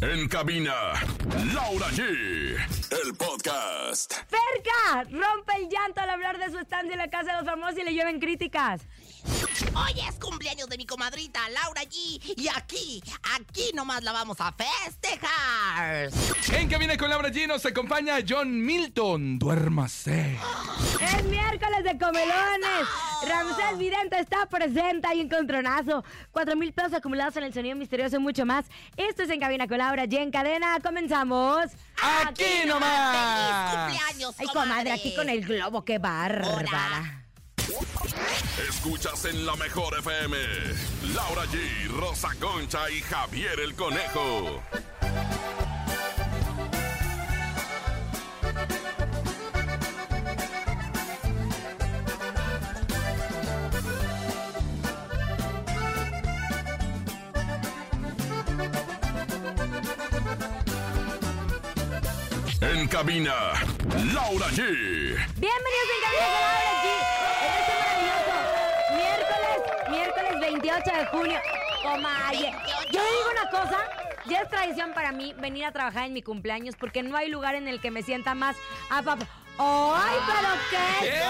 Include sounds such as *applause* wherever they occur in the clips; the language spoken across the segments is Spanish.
En cabina, Laura G. El podcast. ¡Ferca! Rompe el llanto al hablar de su estancia en la casa de los famosos y le llueven críticas. Hoy es cumpleaños de mi comadrita Laura G. Y aquí, aquí nomás la vamos a festejar. En cabina con Laura G nos acompaña John Milton. Duérmase. Es miércoles de comelones. Ramsés Vidente está presente ahí en Contronazo. Cuatro mil pesos acumulados en el sonido misterioso y mucho más. Esto es En Cabina con Laura G. En cadena, comenzamos. Aquí nomás. ¡Feliz cumpleaños, Ay, comadre! comadre, aquí con el globo, qué bárbara. Escuchas en la mejor FM. Laura G, Rosa Concha y Javier el Conejo. En cabina, Laura G. Bienvenidos en Cabina Laura G. En este maravilloso miércoles, miércoles 28 de junio. Comadre, yo digo una cosa, ya es tradición para mí venir a trabajar en mi cumpleaños porque no hay lugar en el que me sienta más a papá. ¡Ay, pero qué es esto!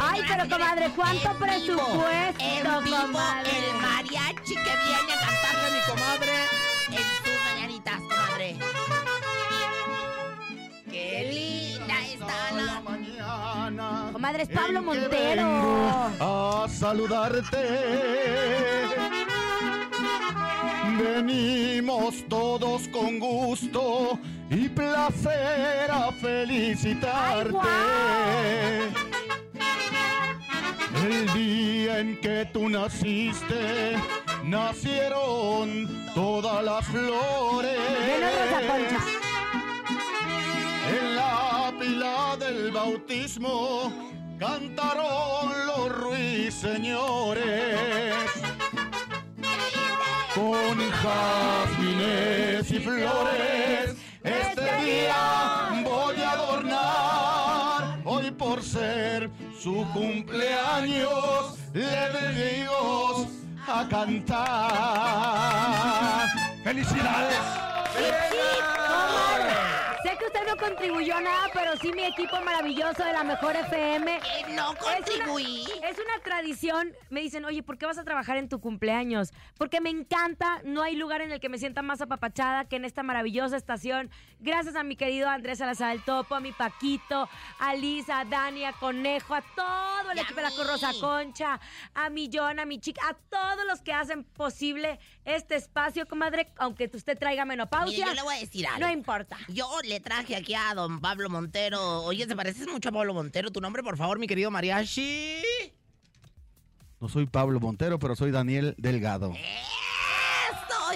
Ay, pero comadre, ¿cuánto En vivo, presupuesto, En vivo, comadre? el mariachi que viene a cantarle a mi comadre en Comadre, es Pablo Montero. A saludarte. Venimos todos con gusto y placer a felicitarte. Ay, El día en que tú naciste, nacieron todas las flores. En la pila del bautismo cantaron los ruiseñores. Con jazmines y flores, este día voy a adornar. Hoy por ser su cumpleaños, le dedico a cantar. ¡Felicidades! Sé que usted no contribuyó a nada, pero sí mi equipo maravilloso de la mejor FM. No contribuí. Es una tradición. Me dicen, oye, ¿por qué vas a trabajar en tu cumpleaños? Porque me encanta. No hay lugar en el que me sienta más apapachada que en esta maravillosa estación. Gracias a mi querido Andrés Salazar el Topo, a mi Paquito, a Lisa, a Dani, a Conejo, a todo el Y equipo de la. Rosa Concha, a mi John, a mi chica, a todos los que hacen posible este espacio, comadre. Aunque usted traiga menopausia. Mire, yo le voy a decir algo. No importa. Yo le traje aquí a don Pablo Montero. Oye, ¿te pareces mucho a Pablo Montero? Tu nombre, por favor, mi querido mariachi. No soy Pablo Montero, pero soy Daniel Delgado.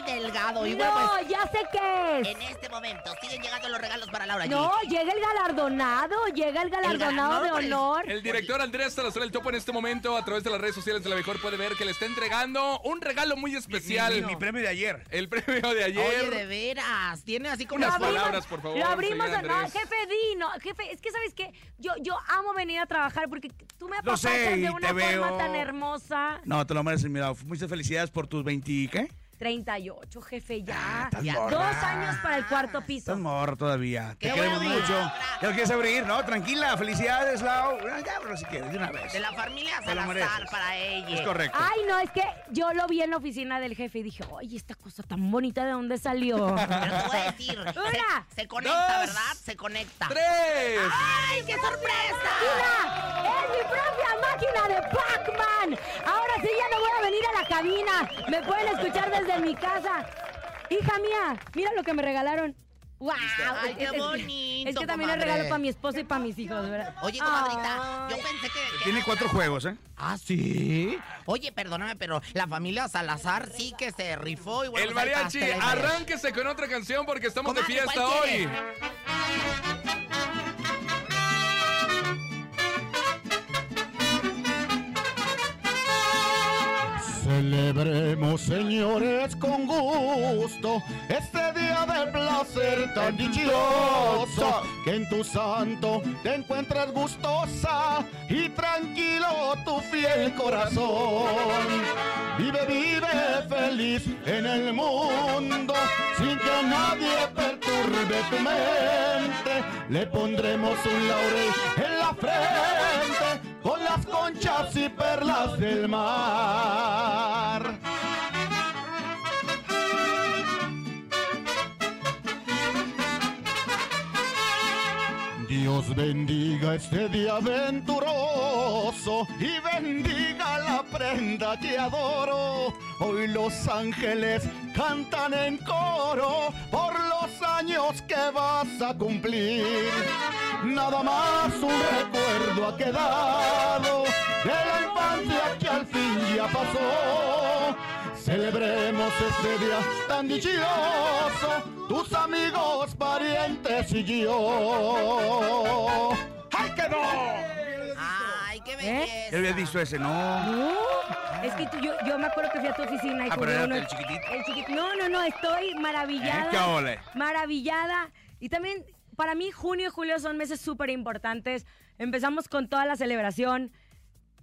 Delgado. Y bueno, No, pues, ya sé qué es. en este momento siguen llegando los regalos para Laura G. No, llega el galardonado, llega el galardonado de el- honor. El director Andrés Salazar el Topo en este momento a través de las redes sociales de la mejor puede ver que le está entregando un regalo muy especial. Mi, mi premio de ayer. El premio de ayer. Oye, de veras. Tiene así como Unas abrimos- palabras, por favor, Lo abrimos, no, jefe Di, no, jefe, es que sabes que yo, yo amo venir a trabajar porque tú me apapachas de una te forma veo. tan hermosa. No, te lo mereces, mira. Muchas felicidades por tus 20, ¿qué? 38, jefe, ya. Ah, Ya. Dos años para el cuarto piso. Estás morro todavía. Te queremos mucho. Ya lo quieres abrir, ¿no? Tranquila, felicidades, Lau. Ya, pero si quieres, de una vez. de la familia Salazar para ella. Es correcto. Ay, no, es que yo lo vi en la oficina del jefe y dije, oye, esta cosa tan bonita, ¿de dónde salió? Pero te voy a decir, *laughs* Una, se, se conecta, dos, ¿verdad? Se conecta. ¡Tres! ¡Ay, qué sorpresa! ¡Mira! ¡Es mi propia máquina de Pac-Man! Ahora sí ya no voy a venir a la cabina. Me pueden escuchar desde mi casa. Hija mía, mira lo que me regalaron. ¡Wow! Ay, qué Es- es- bonito, Es que también comadre. regalo para mi esposo y para mis hijos, ¿verdad? Oye, comadrita, yo Ay. pensé que... que Tiene era cuatro juegos, ¿eh? Ah, ¿sí? Oye, perdóname, pero la familia Salazar sí que se rifó. Y bueno, El pues mariachi, está, el mariachi. arránquese con otra canción porque estamos de fiesta ¿cuál hoy. quiere? Celebremos, señores, con gusto este día de placer tan dichoso. Que en tu santo te encuentres gustosa y tranquilo tu fiel corazón. Vive, vive feliz en el mundo sin que nadie perturbe tu mente. Le pondremos un laurel en la frente conchas y perlas del mar. Bendiga este día venturoso y bendiga la prenda que adoro. Hoy los ángeles cantan en coro por los años que vas a cumplir. Nada más un recuerdo ha quedado de la infancia que al fin ya pasó. Celebremos este día tan dichoso, tus amigos, parientes y yo. ¡Ay, que no! Ay, qué belleza. ¿Ya habías visto ese? No. No, es que tú- yo, yo me acuerdo que fui a tu oficina y Ah, pero uno- el chiquitito. el chiquit- No, no, no, estoy maravillada. ¿Eh? ¿Qué ole? Maravillada. Y también, para mí, junio y julio son meses súper importantes. Empezamos con toda la celebración.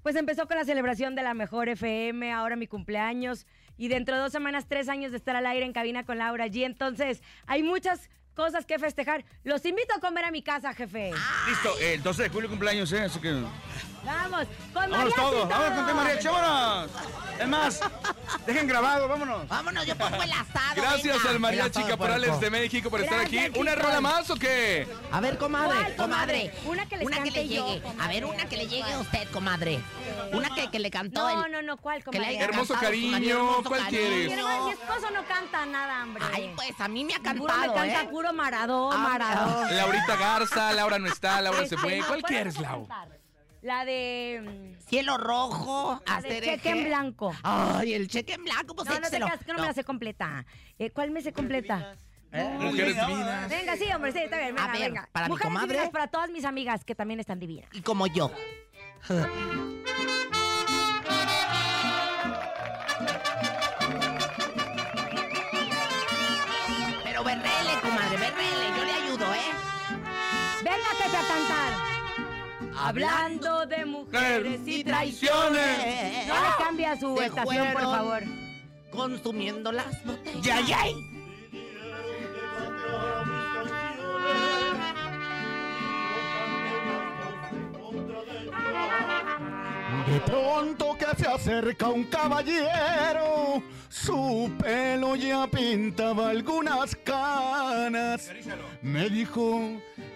Pues empezó con la celebración de la mejor FM, ahora mi cumpleaños. Y dentro de dos semanas, tres años de estar al aire en cabina con Laura G. Entonces, hay muchas cosas que festejar. Los invito a comer a mi casa, jefe. Listo, el 12 de julio cumpleaños, ¿eh? Así que. Vamos, con ¡Vámonos todos! ¡Vámonos con mariachi! ¡Vámonos! Es más, *laughs* dejen grabado, vámonos. Vámonos, yo pongo el asado. Gracias venga. al Mariachi Caporales de México por estar aquí. ¿Una rola más o qué? A ver, comadre, ¿Cuál, comadre? Una que les Una que le yo, llegue. comadre. A ver, una que le llegue a usted, comadre. Una que, que le cantó No, el... no, no, ¿cuál, que le comadre? haya Hermoso cariño, marido, hermoso ¿cuál cariño. quieres? Mi, hermano, mi esposo no canta nada, hombre. Ay, pues a mí me ha Puro me cantado, canta ¿eh? puro Maradó, Ah, Maradó. Laurita Garza, Laura no está, Laura se fue. no, ¿Cuál ¿cuál quieres, Lau? La de... mm, Cielo rojo, La de cheque en blanco. Ay, el cheque en blanco, pues No, no te creas que no, me la sé completa. Eh, ¿Cuál me sé completa? Mujeres divinas. Venga, sí, hombre, sí, está bien, venga, A ver, venga. para mi Mujeres comadre. divinas para todas mis amigas que también están divinas. Y como yo. *laughs* Hablando de mujeres y traiciones. No le cambia su Se estación, por fueron favor. Consumiendo las botellas. ¡Ya, ya! De pronto que se acerca un caballero, su pelo ya pintaba algunas canas. Me dijo,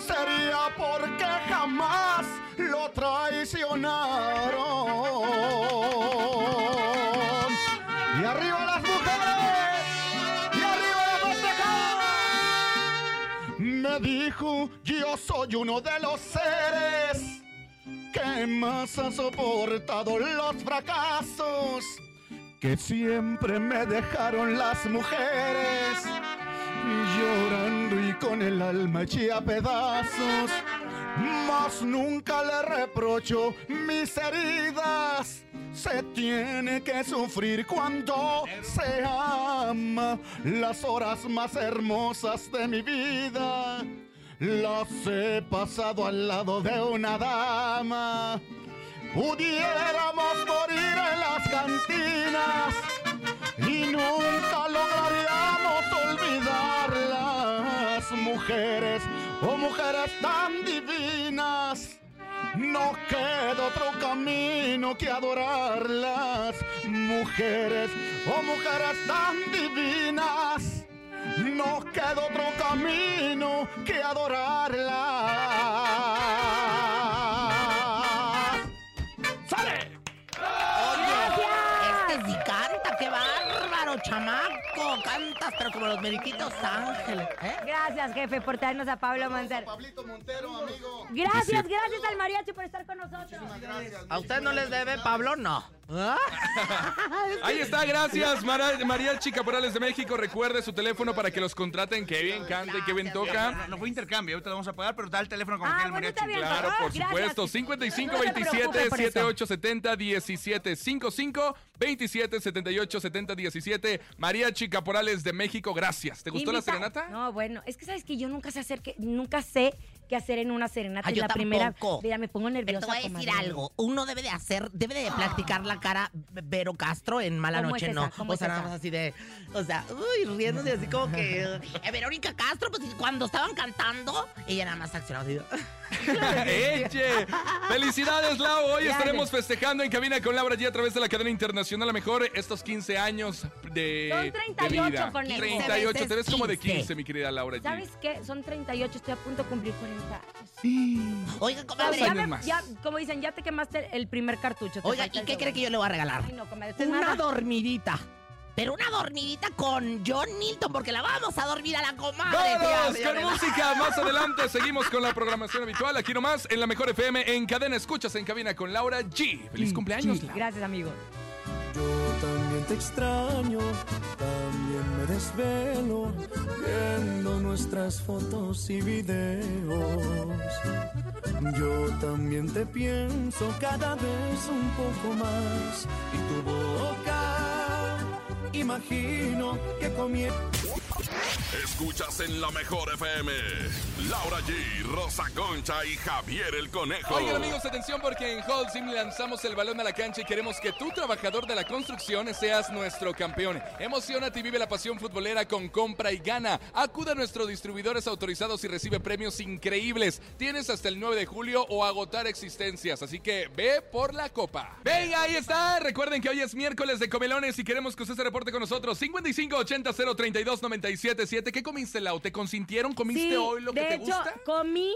sería porque jamás lo traicionaron. Y arriba las mujeres, y arriba la festejar. Me dijo, yo soy uno de los seres que más ha soportado los fracasos que siempre me dejaron las mujeres llorando y con el alma hecha a pedazos. Mas nunca le reprocho mis heridas. Se tiene que sufrir cuando se ama. Las horas más hermosas de mi vida las he pasado al lado de una dama. Pudiéramos morir en las cantinas y nunca lograríamos olvidar mujeres, oh mujeres tan divinas. No queda otro camino que adorarlas, mujeres, oh mujeres tan divinas. No queda otro camino que adorarlas. Chamaco. Cantas, pero como los meriquitos ángeles. ¿eh? Gracias, jefe, por traernos a Pablo Montero. Pablito Montero, amigo. Gracias, gracias al mariachi por estar con nosotros. ¿A usted no les debe, Pablo? No. ¿Ah? *laughs* Ahí está, gracias, Mara- Mariachi Caporales de México. Recuerde su teléfono para que los contraten. Qué bien canta y qué bien toca. No, no fue intercambio, ahorita lo vamos a pagar, pero da el teléfono como Ah, que el bueno, está bien. Claro, por Gracias. supuesto. 55 No se 27 preocupe por eso. 7870 17 55 27 78 70 17 Mariachi Caporales de México, gracias. ¿Te gustó la Invita- serenata? No, bueno, es que sabes que yo nunca sé hacer que, nunca sé qué hacer en una serenata. Ah, es yo la primera. tampoco. Mira, me pongo Pero nerviosa. te voy a decir comadre. algo. Uno debe de hacer, debe de practicar la cara Vero Castro en Mala ¿Cómo Noche, es esa? ¿no? ¿Cómo O es sea, nada esa? más así de, o sea, uy, riéndose así como que... eh, Verónica Castro, pues cuando estaban cantando, ella nada más accionaba así. *laughs* ¡Eche! ¡Felicidades, Lau! Hoy Gracias. estaremos festejando en cabina con Laura G a través de la cadena internacional. A lo mejor estos 15 años de, Son de 38, vida. conejo. 38. Te ves como de 15. 15, mi querida Laura G. ¿Sabes qué? Son 38, estoy a punto de cumplir 40 *gasps* años. Oiga, Pero comadre, ya, me- ya, como dicen, ya te quemaste el primer cartucho. oiga, ¿y qué cree que yo le voy a regalar? Ay, no, comadre, Una nada. dormidita. Pero una dormidita con John Milton, porque la vamos a dormir a la comadre. ¡Vámonos señora, con música! Más adelante seguimos con la programación habitual. Aquí nomás en la Mejor FM en cadena. Escuchas en cabina con Laura G. ¡Feliz cumpleaños, Lau! Gracias, amigo. Yo también te extraño, desvelo viendo nuestras fotos y videos. Yo también te pienso cada vez un poco más y tu boca imagino que comienza. Escuchas en la mejor FM. Laura G, Rosa Concha y Javier el Conejo. Oigan amigos, atención porque en Holcim lanzamos el balón a la cancha y queremos que tú, trabajador de la construcción, seas nuestro campeón. Emocionate y vive la pasión futbolera con compra y gana. Acuda a nuestros distribuidores autorizados y recibe premios increíbles. Tienes hasta el 9 de julio o agotar existencias, así que ve por la copa. Venga, ahí está. Recuerden que hoy es miércoles de comelones y queremos que usted se reporte con nosotros. 55 80 032 97 7. ¿Qué comiste, Lau? ¿Te consintieron? ¿Comiste Sí, hoy lo que de te hecho, gusta? comí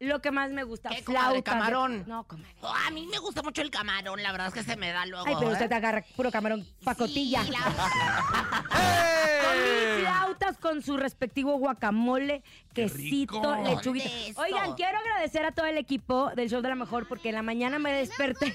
lo que más me gusta. ¿Qué, comadre, flautas. de- camarón? No, comadre. Oh, a mí me gusta mucho el camarón, la verdad es que se me da luego. Ay, pero ¿eh? usted te agarra puro camarón pacotilla. Sí, la- *laughs* ¡Eh! Comí flautas con su respectivo guacamole, quesito, rico! lechuguita. Eso. Oigan, quiero agradecer a todo el equipo del Show de la Mejor porque en la mañana me desperté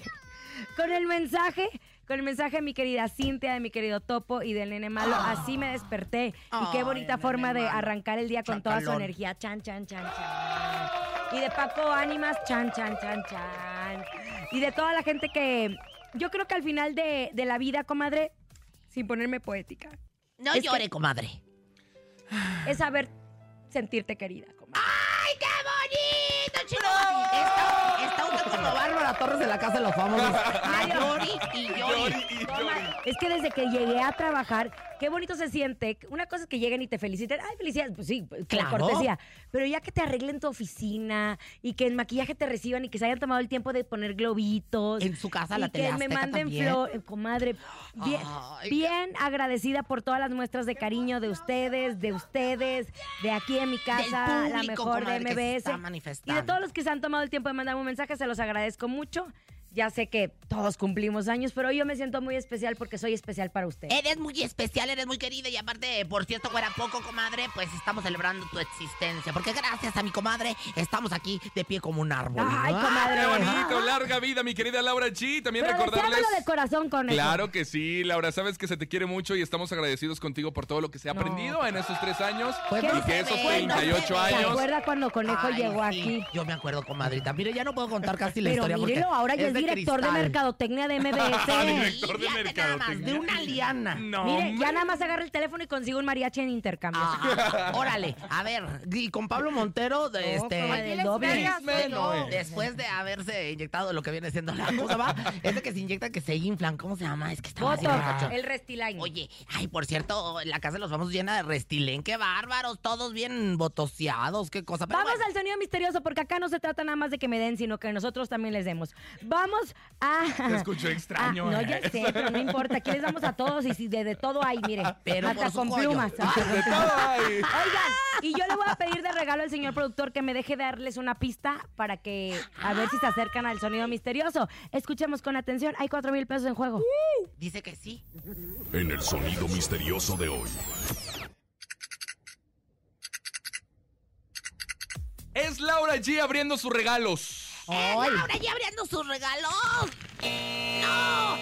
con el mensaje, con el mensaje de mi querida Cintia, de mi querido Topo y del nene malo. Así me desperté. y qué bonita forma de malo. arrancar el día con toda su energía. Chan, chan, chan, chan. Y de Paco Ánimas, chan, chan, chan, chan. Y de toda la gente que yo creo que al final de, de la vida, comadre, sin ponerme poética, No que- llore, comadre. es saber sentirte querida, comadre. ¡Ay, qué bonito, chino! Está, está usted como Bárbara Torres de la Casa de los Famosos. *laughs* A llori y llori. Llori y llori. Es que desde que llegué a trabajar, qué bonito se siente. Una cosa es que lleguen y te feliciten. Ay, felicidades. Pues sí, por Claro. cortesía. Pero ya que te arreglen tu oficina y que en maquillaje te reciban y que se hayan tomado el tiempo de poner globitos. En su casa, la y que tele me manden flores. Comadre, bien, Ay, bien agradecida por todas las muestras de cariño de ustedes, de ustedes, de aquí en mi casa, la mejor de comadre, MBS. está Y de todos los que se han tomado el tiempo de mandarme un mensaje, se los agradezco mucho. Ya sé que todos cumplimos años, pero yo me siento muy especial porque soy especial para usted. Eres muy especial, eres muy querida y aparte, por cierto, fuera poco, comadre, pues estamos celebrando tu existencia. Porque gracias a mi comadre estamos aquí de pie como un árbol. Ay, comadre. ¡Qué bonito! Larga vida, mi querida Laura G. También Pero recordarles. de corazón con eso. Claro que sí, Laura, sabes que se te quiere mucho y estamos agradecidos contigo por todo lo que se ha No. aprendido en esos tres años Pues y que esos ve, 38 no se ve. ¿Se años. acuerda cuando Conejo Ay, llegó sí, aquí? Yo me acuerdo, comadrita. Mire, ya no puedo contar casi la Pero historia porque mírelo, ahora ya es de director de cristal. mercadotecnia de MBS. *laughs* Director de mercadotecnia. de una liana. No, Mire, hombre. ya nada más agarra el teléfono y consigue un mariachi en intercambio. Ajá. *laughs* Órale, a ver, y con Pablo Montero, de No, este. el doble. No es. Después de haberse inyectado lo que viene siendo la cosa, va. *laughs* Ese que se inyecta que se inflan, ¿cómo se llama? Es que está el Restiline. Oye, ay, por cierto, la casa de los famosos llena de restilén, qué bárbaros, todos bien botoseados, qué cosa. Pero Vamos bueno. al sonido misterioso porque acá no se trata nada más de que me den, sino que nosotros también les demos. Vamos vamos a. Te escucho extraño, Ah, no, eh. ya sé, pero no importa. Aquí les damos a todos y si de, de todo hay, mire. Pero hasta con plumas. *laughs* De todo hay. Oigan, y yo le voy a pedir de regalo al señor productor que me deje darles una pista para que a ver si se acercan al sonido misterioso. Escuchemos con atención. Hay cuatro mil pesos en juego. Dice que sí. En el sonido misterioso de hoy. Es Laura G abriendo sus regalos. ¡Eh, Laura ya abriendo sus regalos! ¡No!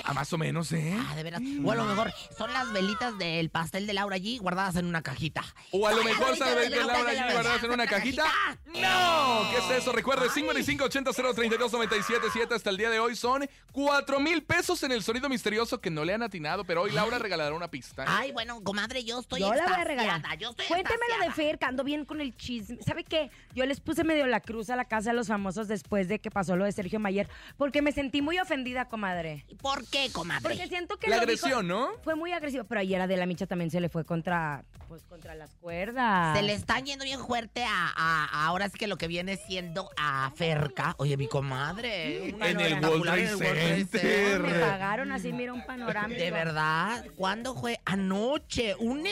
Ah, más o menos, ¿eh? Ah, de veras. O a lo mejor son las velitas del pastel de Laura G guardadas en una cajita. O a lo las mejor bolitas sabes de que Laura G G guardadas en una cajita. ¡No! ¿Qué es eso? Recuerde, 5580-032-977 hasta el día de hoy son 4 mil pesos en el sonido misterioso que no le han atinado, pero hoy Laura regalará una pista. Ay, bueno, comadre, yo estoy Yo la voy a regalar. Yo estoy Cuéntemelo de. Fer, que ando bien con el chisme. ¿Sabe qué? Yo les puse medio la cruz a la casa de los famosos después de que pasó lo de Sergio Mayer, porque me sentí muy ofendida, comadre. ¿Por qué, comadre? Porque siento que La lo agresión, dijo- ¿no? Fue muy agresivo, pero ayer Adela Micha también se le fue contra, pues, contra las cuerdas. Se le está yendo bien fuerte a, a- a ahora sí que lo que viene siendo a Ferca. Oye, mi comadre. una En el World Trade Center. Me pagaron así, mira un panorámico. De verdad, ¿cuándo fue? Anoche, un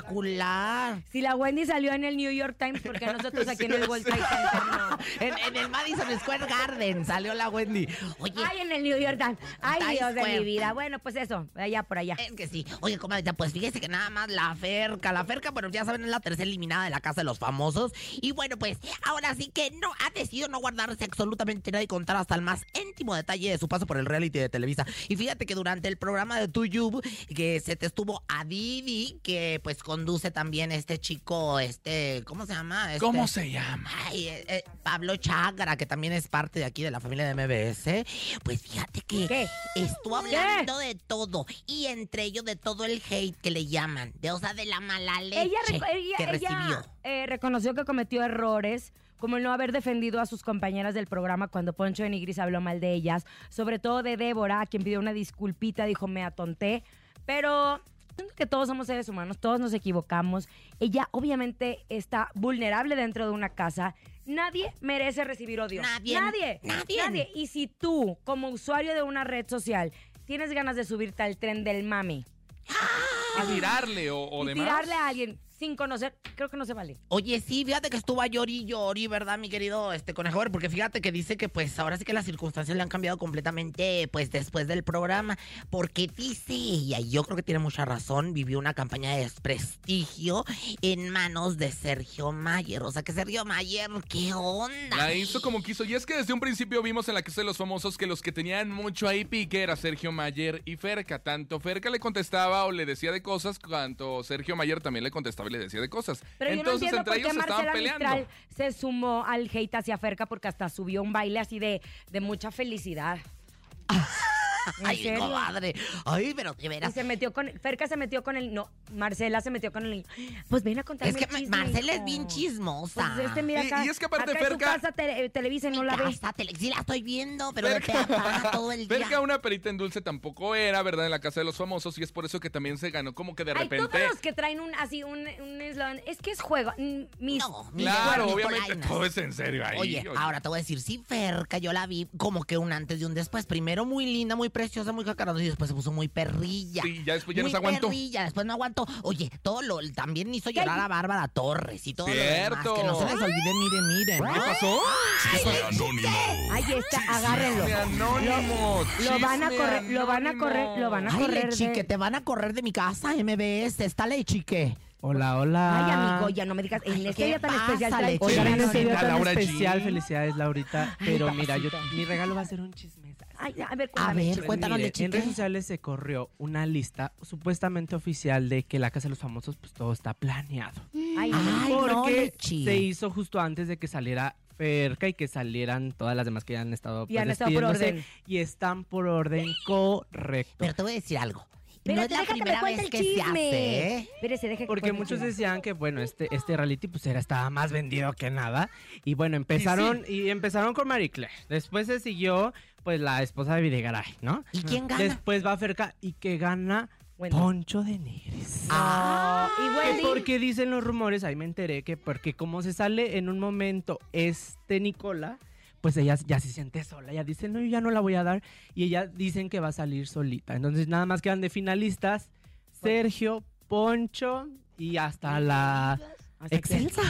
espectacular. Si la Wendy salió en el New York Times, porque nosotros *laughs* aquí en el World Trade Center no? En, en el Madison Square Garden salió la Wendy. Oye, Ay, en el New York Times. Ay, Times Dios de mi vida. Bueno, pues eso, allá por allá. es que sí. Oye, comadre, pues fíjese que nada más la Ferca. La Ferca, bueno, ya saben, es la tercera eliminada de la Casa de los Famosos. Y bueno, pues ahora sí que no ha decidido no guardarse absolutamente nada y contar hasta el más íntimo detalle de su paso por el reality de Televisa. Y fíjate que durante el programa de Tuyub, que se te estuvo a Didi, que pues conduce también este chico, este, ¿cómo se llama? Este- ¿Cómo se llama? Ay, eh, eh, Pablo Chagra, que también es parte de aquí de la familia de MBS. Pues fíjate que ¿Qué? estuvo hablando de todo. Y entre ellos de todo el hate que le llaman. De, o sea, de la mala leche Ella, que ella, recibió. eh, reconoció que cometió errores, como el no haber defendido a sus compañeras del programa cuando Poncho de Nigris habló mal de ellas, sobre todo de Débora, a quien pidió una disculpita, dijo me atonté, pero siento que todos somos seres humanos, todos nos equivocamos. Ella obviamente está vulnerable dentro de una casa. Nadie merece recibir odio. Nadie. Nadie. Nadie. Nadie. Y si tú, como usuario de una red social, tienes ganas de subirte al tren del mami A tirarle o, o y demás. tirarle a alguien sin conocer, creo que no se vale. Oye, sí, fíjate que estuvo a llori y llori, ¿verdad, mi querido este conejo? Porque fíjate que dice que pues ahora sí que las circunstancias le han cambiado completamente pues después del programa. Porque dice ella, y yo creo que tiene mucha razón, vivió una campaña de desprestigio en manos de Sergio Mayer. O sea que Sergio Mayer, ¿qué onda? La hizo como quiso. Y es que desde un principio vimos en la Casa de los Famosos que los que tenían mucho ahí pique era Sergio Mayer y Ferca. Tanto Ferca le contestaba o le decía de cosas, cuanto Sergio Mayer también le contestaba y le decía de cosas. Pero Entonces yo no entiendo entre por qué ellos se estaban Marcela peleando. Mistral se sumó al hate hacia Ferca porque hasta subió un baile así de, de mucha felicidad. *laughs* *laughs* ¿En Ay, comadre. Ay, pero de Y veras. se metió con, Ferca se metió con el, no, Marcela se metió con el, pues ven a contarme Es que chisme, Marcela es bien chismosa. Pues este, mira Y- acá, y es que aparte acá en su Ferca- casa te- eh, Televisa y no la ve. casa, tele- sí la estoy viendo, pero de Ferca- peatada *laughs* todo el día. Ferca una perita en dulce tampoco era, ¿verdad? En la Casa de los Famosos y es por eso que también se ganó como que de Hay repente... todos los que traen un, así, un, un eslogan, es que es juego, mis, No, mis Claro, obviamente todo es en serio ahí. Oye, ahora te voy a decir, sí, Ferca, yo la vi como que un antes y un después. Primero muy linda, muy preciosa, muy jacarosa y después se puso muy perrilla. Sí, ya después ya no muy se aguantó. perrilla, después no aguantó. Oye, todo lo, también hizo llorar a Bárbara Torres y todo lo demás. Cierto. Que no se les olvide, miren, miren. ¿Qué pasó? Chisme anónimo. ahí está, agárrenlo. Chisme anónimo. Lo van a correr, lo van a correr, lo van a Ay, correr. de- Lechique, te van a correr de mi casa, MBS. Está Lechique. Hola, hola. Ay, amigo, ya no me digas, en este ¿qué día tan pasa, especial Leche? Oigan, en este día Laura tan G. especial, felicidades, Laurita. Ay, Pero mira, yo, mi regalo va a ser un chisme. Ay, a ver, A ver, cuéntanos, Lechique. en redes sociales se corrió una lista supuestamente oficial de que la Casa de los Famosos, pues todo está planeado. Ay, no. Ay, no, Porque Lechi. se hizo justo antes de que saliera Ferca y que salieran todas las demás que ya han estado, Y pues, han estado por orden. Y están por orden correcto. Pero te voy a decir algo. No Espérate, es la me primera cuenta vez el que se chisme. hace, ¿eh? Espérese, deje que Porque muchos decían que bueno, este, este reality pues era, estaba más vendido que nada. Y bueno, empezaron, y, empezaron con Marie Claire. Después se siguió pues la esposa de Videgaray, ¿no? ¿Y quién gana? Después va Ferca y que gana. Poncho de Nigris. Ah, y Que Wendy. porque dicen los rumores, ahí me enteré que porque como se sale en un momento este Nicola, pues ella ya se siente sola. Ella dice, no, yo ya no la voy a dar. Y ella dicen que va a salir solita. Entonces nada más quedan de finalistas Sergio, Poncho y hasta la Excelsa.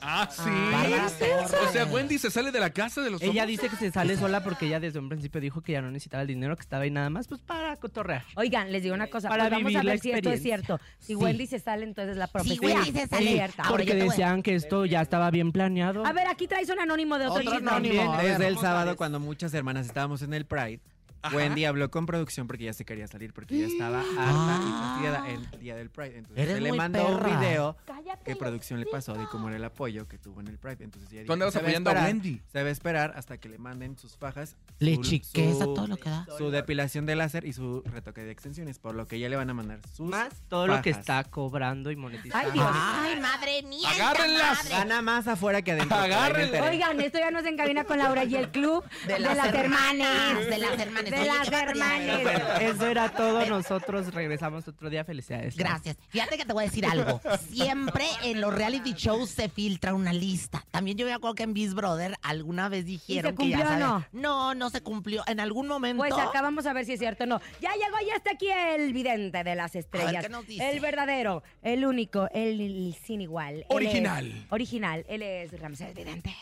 Ah, sí. Bárbara Torres. O sea, Wendy se sale de la casa de los Ella dice que se sale sola porque ella desde un principio dijo que ya no necesitaba el dinero, que estaba ahí nada más pues para cotorrear. Oigan, les digo una cosa, Para pues vamos a ver si esto es cierto. Si Sí. Wendy se sale, entonces la profecía Wendy se sale. cierta. Porque decían que esto ya estaba bien planeado. A ver, aquí traes un anónimo de otro, Otro anónimo. Desde el ¿cómo sábado, cuando muchas hermanas estábamos en el Pride, Ajá. Wendy habló con producción porque ya se quería salir, porque ya estaba harta y fastidiada el día del Pride. Entonces Eres se le mandó un video Cállate, que producción le pasó de cómo era el apoyo que tuvo en el Pride. Entonces ella Tú dijo, andabas "Se va apoyando a Wendy. Se va a esperar hasta que le manden sus fajas. Le su- chiqueza su- todo lo que da. Su depilación de láser y su retoque de extensiones, por lo que ya le van a mandar sus Más todo lo que está cobrando y monetizando. Ay, Dios. Ay, madre mía. Agárrenlas. madre. Gana más afuera que adentro. por ahí me Agárrenla. enteré. Oigan, esto ya nos encamina con Laura y el club De las hermanas, hermanas. de las hermanas. De las hermanas. Eso era todo. Nosotros regresamos otro día. Felicidades. Gracias. Fíjate que te voy a decir algo. Siempre en los reality shows se filtra una lista. También yo me acuerdo que en Biz Brother alguna vez dijeron que ya cumplió o sabes- No, no se cumplió. En algún momento. Pues acá vamos a ver si es cierto o no. Ya llegó, ya está aquí el vidente de las estrellas. ¿qué nos dice? El verdadero, el único, el, el sin igual. Él es- Original. original. Él es Ramsés Vidente.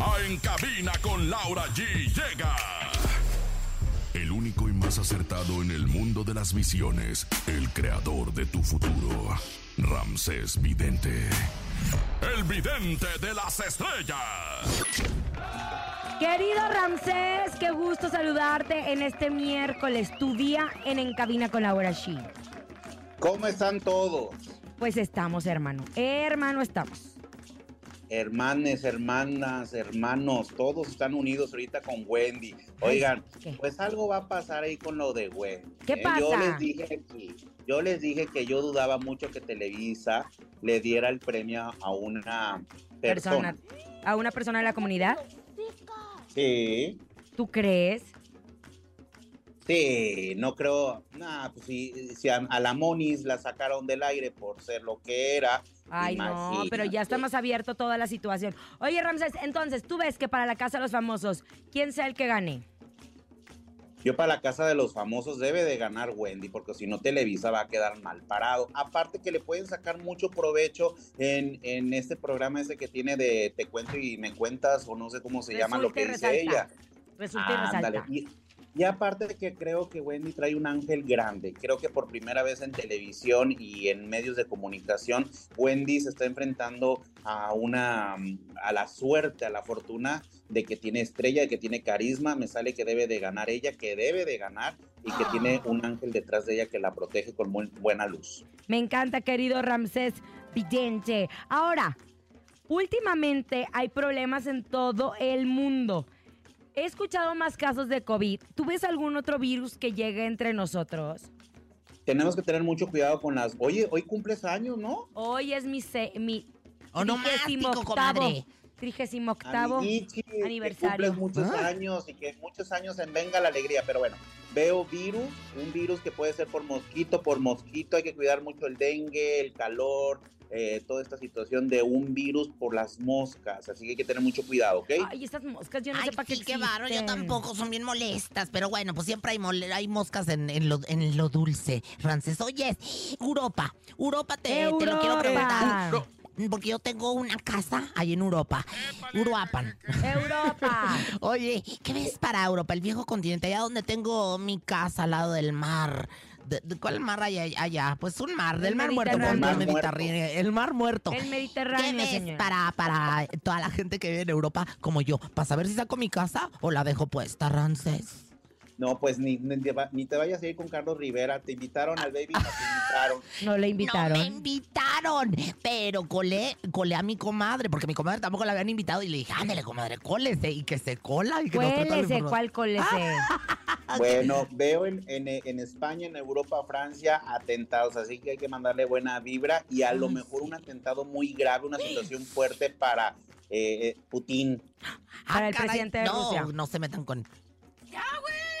A En Cabina con Laura G. Llega. Más acertado en el mundo de las visiones. El creador de tu futuro. Ramsés Vidente. El vidente de las estrellas. Querido Ramsés, qué gusto saludarte en este miércoles, tu día en En Cabina con Laura Shi. ¿Cómo están todos? Pues estamos, hermano. Hermano, estamos. Hermanes, hermanas, hermanos, todos están unidos ahorita con Wendy. Oigan, ¿Qué? pues algo va a pasar ahí con lo de Wendy. ¿Qué ¿eh? pasa? Yo les dije aquí, yo les dije que yo dudaba mucho que Televisa le diera el premio a una persona. Persona. A una persona de la comunidad. Sí, ¿Tú crees? Sí, no creo. Nah, pues si, si a, a la Monis la sacaron del aire por ser lo que era. Ay, no, pero ya está imagínate. más abierto toda la situación. Oye, Ramsés, entonces, tú ves que para la Casa de los Famosos, ¿quién sea el que gane? Yo para la casa de los famosos debe de ganar Wendy, porque si no Televisa va a quedar mal parado. Aparte que le pueden sacar mucho provecho en, en este programa ese que tiene de Te cuento y me cuentas, o no sé cómo se llama lo que dice resalta. ella. Resulta y Ándale. resalta. Y, y aparte de que creo que Wendy trae un ángel grande, creo que por primera vez en televisión y en medios de comunicación, Wendy se está enfrentando a una a la suerte, a la fortuna de que tiene estrella, de que tiene carisma, me sale que debe de ganar ella, que debe de ganar y que tiene un ángel detrás de ella que la protege con muy buena luz. Me encanta, querido Ramsés Vidente. Ahora, últimamente hay problemas en todo el mundo. He escuchado más casos de COVID. ¿Tú ves algún otro virus que llegue entre nosotros? Tenemos que tener mucho cuidado con las... Oye, hoy cumples años, ¿no? Hoy es mi, se- mi Onomástico, comadre. trigésimo octavo Amiguichi, que aniversario. cumples muchos Ah. años y que muchos años en venga la alegría, pero bueno, veo virus, un virus que puede ser por mosquito, por mosquito, hay que cuidar mucho el dengue, el calor, eh, toda esta situación de un virus por las moscas, así que hay que tener mucho cuidado, ¿ok? Ay, estas moscas, yo no Ay, sé para qué sí, qué bárbaro, yo tampoco, son bien molestas, pero bueno, pues siempre hay, mole- hay moscas en, en lo, en lo dulce, Frances. Oye, Europa, Europa te, te lo quiero Europa. preguntar, porque yo tengo una casa ahí en Europa, Uruapan. Europa. Oye, ¿qué ves para Europa, el viejo continente, allá donde tengo mi casa al lado del mar? ¿De, de cuál mar hay allá? Pues un mar, del El mar muerto, el mar Mediterráneo, el mar muerto. El ¿Qué Mediterráneo, ves señor. para, para toda la gente que vive en Europa como yo? ¿Para saber si saco mi casa o la dejo puesta, Rances? No, pues ni, ni, te va- ni te vayas a ir con Carlos Rivera, te invitaron al baby, no te invitaron. No le No invitaron. me invitaron, pero colé, colé a mi comadre, porque mi comadre tampoco la habían invitado y le dije, ándale, comadre, cólese y que se cola y que Cuélese, por- ¿cuál cólese? *laughs* Bueno, veo en, en, en España, en Europa, Francia, atentados, así que hay que mandarle buena vibra y a lo mejor un atentado muy grave, una situación fuerte para eh, Putin. Ah, Para el presidente de no, Rusia. No se metan con...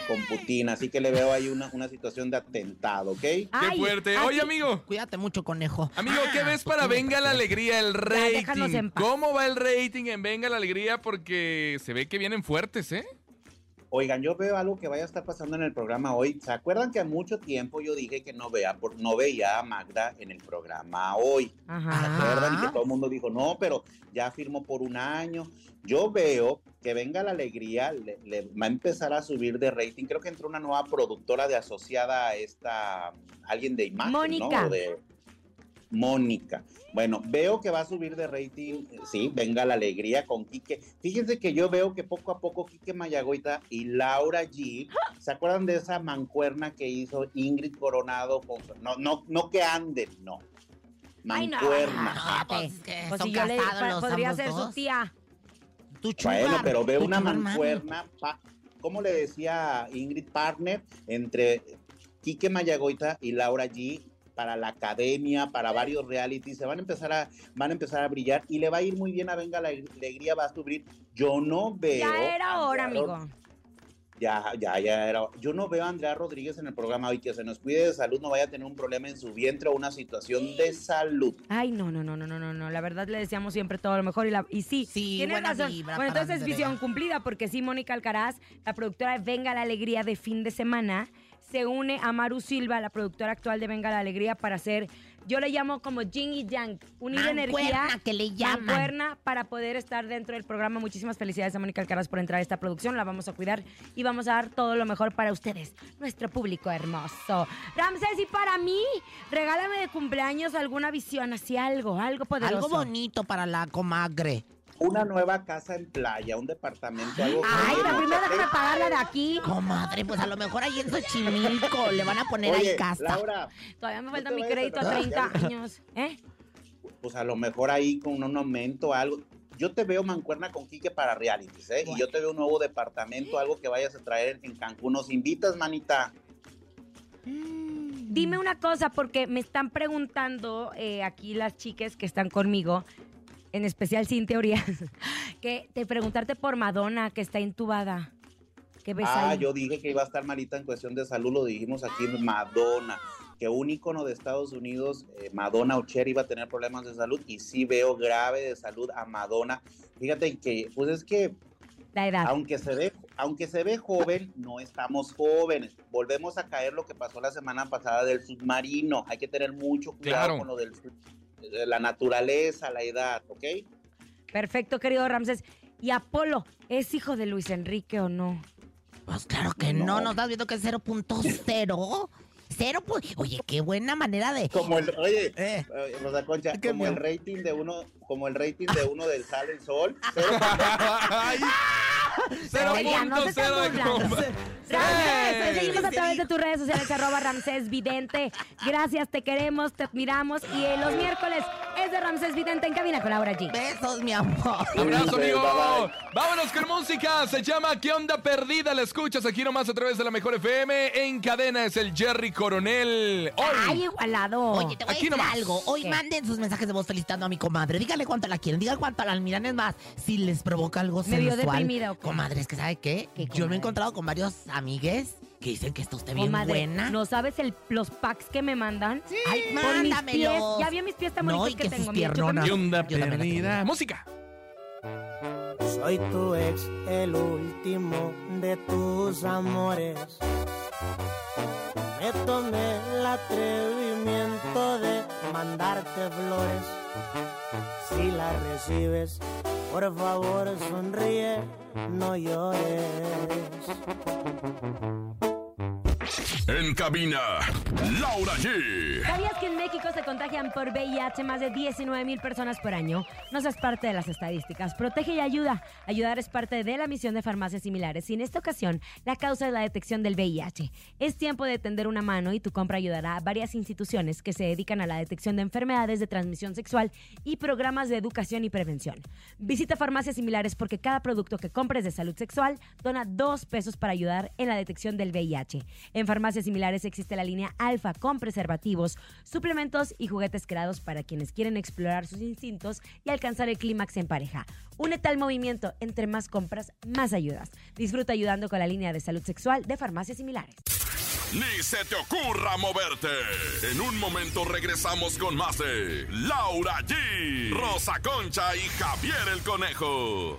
con Putin, así que le veo ahí una, una situación de atentado, ¿ok? Qué Ay, fuerte. aquí- Oye, amigo. Cuídate mucho, conejo. Amigo, ¿qué Ah, ves para Venga la. Alegría, el déjanos rating? en paz. ¿Cómo va el rating en Venga la Alegría? Porque se ve que vienen fuertes, ¿eh? Oigan, yo veo algo que vaya a estar pasando en el programa hoy. ¿Se acuerdan que a mucho tiempo yo dije que no, vea, por- no veía a Magda en el programa hoy? ¿Se acuerdan? Y que todo el mundo dijo, no, pero ya firmó por un año. Yo veo que venga la alegría, le, le va a empezar a subir de rating. Creo que entró una nueva productora de asociada a esta, alguien de imagen, Mónica. ¿no? De Mónica. Bueno, veo que va a subir de rating, eh, sí, venga la alegría con Quique. Fíjense que yo veo que poco a poco Quique Mayagoita y Laura G, ¿se acuerdan de esa mancuerna que hizo Ingrid Coronado? Con, no, no, no que anden, no. Ay, no. Mancuerna. No, pues, es que Pues son si yo le los podría ser su tía. Tu Bueno, pero veo una mancuerna, pa- ¿cómo le decía Ingrid Partner? Entre Quique Mayagoita y Laura G para la academia, para varios realities, se van a empezar a, van a empezar a brillar y le va a ir muy bien a Venga la Alegría, va a subir. Yo no veo. Ya era hora, amigo. Ya, ya, ya era. Yo no veo a Andrea Rodríguez en el programa hoy que se nos cuide de salud, no vaya a tener un problema en su vientre o una situación de salud. Ay, no, no, no, no, no, no, no. La verdad le deseamos siempre todo lo mejor y, la, y sí, Sí, tienes razón. vibra Bueno, entonces es Andrea. visión cumplida porque sí, Mónica Alcaraz, la productora de Venga la Alegría de fin de semana, se une a Maru Silva, la productora actual de Venga la Alegría, para hacer, yo le llamo como Jing y Yang, unir Mancuerna, energía. que le mancuerna para poder estar dentro del programa. Muchísimas felicidades a Mónica Alcaraz por entrar a esta producción. La vamos a cuidar y vamos a dar todo lo mejor para ustedes, nuestro público hermoso. Ramsés, y para mí, regálame de cumpleaños alguna visión, así algo, algo poderoso. Algo bonito para la comadre. Una nueva casa en playa, un departamento, algo Ay, primero ¿ok? déjame pagarla de aquí. Comadre, pues a lo mejor ahí en Xochimilco le van a poner Oye, ahí casa. Laura, Todavía me falta mi crédito a enojar, 30 ya. años. ¿Eh? pues a lo mejor ahí con un aumento, algo. Yo te veo mancuerna con Quique para realities, ¿eh? Y yo te veo un nuevo departamento, algo que vayas a traer en Cancún. ¿Nos invitas, manita? Dime una cosa, porque me están preguntando eh, aquí las chicas que están conmigo, en especial sin teoría, *laughs* que te preguntarte por Madonna, que está intubada. ¿Qué ves Ah, ahí? yo dije que iba a estar malita en cuestión de salud, lo dijimos aquí, Madonna. Que un ícono de Estados Unidos, eh, Madonna Ocher, iba a tener problemas de salud y sí veo grave de salud a Madonna. Fíjate que, pues es que La edad. aunque se ve, aunque se ve joven, no estamos jóvenes. Volvemos a caer lo que pasó la semana pasada del submarino. Hay que tener mucho cuidado Claro. con lo del, de la naturaleza, la edad, ¿ok? Perfecto, querido Ramses. ¿Y Apolo es hijo de Luis Enrique o no? Pues claro que no, No. ¿no estás viendo que es 0.0? Cero, pu- Oye, qué buena manera de... Como el, oye, Eh. eh, Rosa Concha, Qué como el rating de uno, como el rating de uno del Sale el Sol. cero. *laughs* *laughs* Ay, Oiga, no se estén 0.0 de burlando. Ramsés, seguimos a través de tus redes sociales, arroba Ramsés Vidente. Gracias, te queremos, te admiramos. Y eh, los miércoles es de Ramsés Vidente en cabina con Laura G. Besos, mi amor. Abrazo, Bye, amigo. bye, Vámonos con música. Se llama ¿Qué onda perdida? La escuchas aquí nomás a través de la Mejor FM. En cadena es el Jerry Coronel. Ay, Hoy. igualado. Oye, te voy Aquí a decir nomás. algo. Hoy ¿Qué? manden sus mensajes de voz felicitando a mi comadre. Díganle cuánto la quieren, díganle cuánto la admiran. Es más, si les provoca algo Me vio sensual. deprimida, ¿o qué? Comadre, es que ¿sabe qué? ¿Qué, Yo me he encontrado con varios amigues que dicen que está usted bien Comadre, buena. ¿no sabes el- los packs que me mandan? Ay, Por mis pies. Ya vi mis pies tan No, bonitos y que, que tengo. sus mira, piernonas. ¿Qué chúpame. onda Yo también perdida? tengo. Música. Soy tu ex, el último de tus amores. Me tomé el atrevimiento de mandarte flores. Si la recibes, por favor sonríe, no llores. En cabina, Laura G. ¿Sabías que en México se contagian por VIH más de 19 mil personas por año? No seas parte de las estadísticas. Protege y ayuda. Ayudar es parte de la misión de farmacias similares. Y en esta ocasión, la causa es la detección del VIH. Es tiempo de tender una mano y tu compra ayudará a varias instituciones que se dedican a la detección de enfermedades de transmisión sexual y programas de educación y prevención. Visita farmacias similares porque cada producto que compres de salud sexual dona dos pesos para ayudar en la detección del VIH. En farmacias similares existe la línea Alfa con preservativos, suplementos y juguetes creados para quienes quieren explorar sus instintos y alcanzar el clímax en pareja. Únete al movimiento, entre más compras, más ayudas. Disfruta ayudando con la línea de salud sexual de farmacias similares. Ni se te ocurra moverte. En un momento regresamos con más de Laura G, Rosa Concha y Javier el Conejo.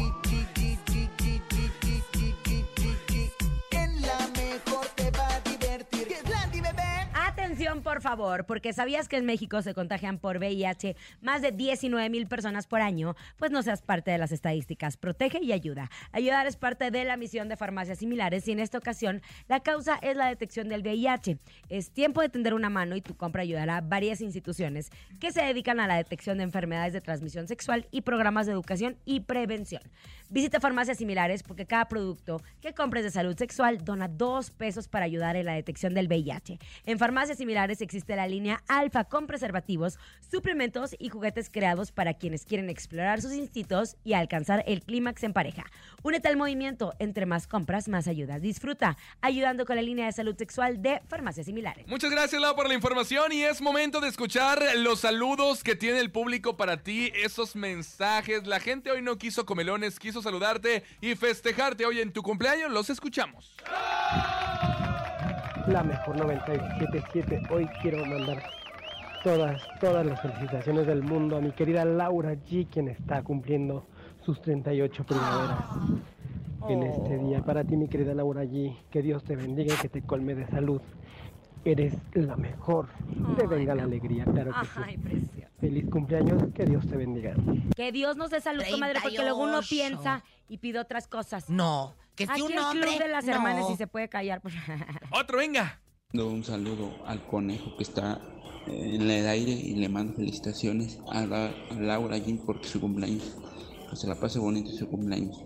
por favor, porque sabías que en México se contagian por VIH más de 19 mil personas por año, pues no seas parte de las estadísticas. Protege y ayuda. Ayudar es parte de la misión de farmacias similares y en esta ocasión la causa es la detección del VIH. Es tiempo de tender una mano y tu compra ayudará a varias instituciones que se dedican a la detección de enfermedades de transmisión sexual y programas de educación y prevención. Visita farmacias similares porque cada producto que compres de salud sexual dona dos pesos para ayudar en la detección del VIH. En farmacias similares existe la línea Alfa con preservativos, suplementos y juguetes creados para quienes quieren explorar sus instintos y alcanzar el clímax en pareja. Únete al movimiento, entre más compras, más ayudas. Disfruta ayudando con la línea de salud sexual de farmacias similares. Muchas gracias, Lau, por la información. Y es momento de escuchar los saludos que tiene el público para ti, esos mensajes. La gente hoy no quiso comelones, quiso saludarte y festejarte hoy en tu cumpleaños. Los escuchamos. La mejor 977. Hoy quiero mandar todas, todas las felicitaciones del mundo a mi querida Laura G, quien está cumpliendo sus 38 primaveras en este día. Para ti, mi querida Laura G, que Dios te bendiga y que te colme de salud. Eres la mejor. Te venga la alegría, claro que Ay, sí. precioso. Feliz cumpleaños, que Dios te bendiga. Que Dios nos dé salud, comadre, porque luego uno 38. piensa y pide otras cosas. No, que si Aquí un el hombre. club de las no. hermanas y se puede callar. pues. *laughs* Otro, venga. Mando un saludo al conejo que está en el aire y le mando felicitaciones a, la- a Laura Jim por su cumpleaños. Que se la pase bonito su cumpleaños.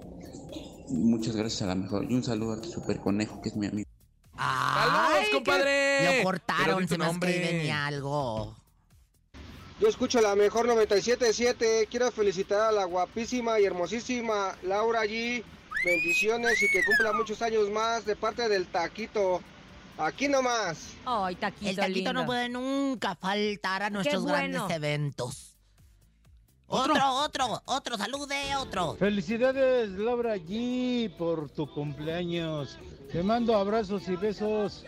Muchas gracias a la mejor. Y un saludo al super conejo que es mi amigo. ¡Saludos, compadre! Lo cortaron, se me que venía algo. Yo escucho la mejor 977. Quiero felicitar a la guapísima y hermosísima Laura G. Bendiciones y que cumpla muchos años más de parte del Taquito. Aquí nomás. Ay, taquito El taquito no puede nunca faltar a nuestros bueno. grandes eventos. Otro, otro, otro, salude, otro. Felicidades Laura G por tu cumpleaños. Te mando abrazos y besos.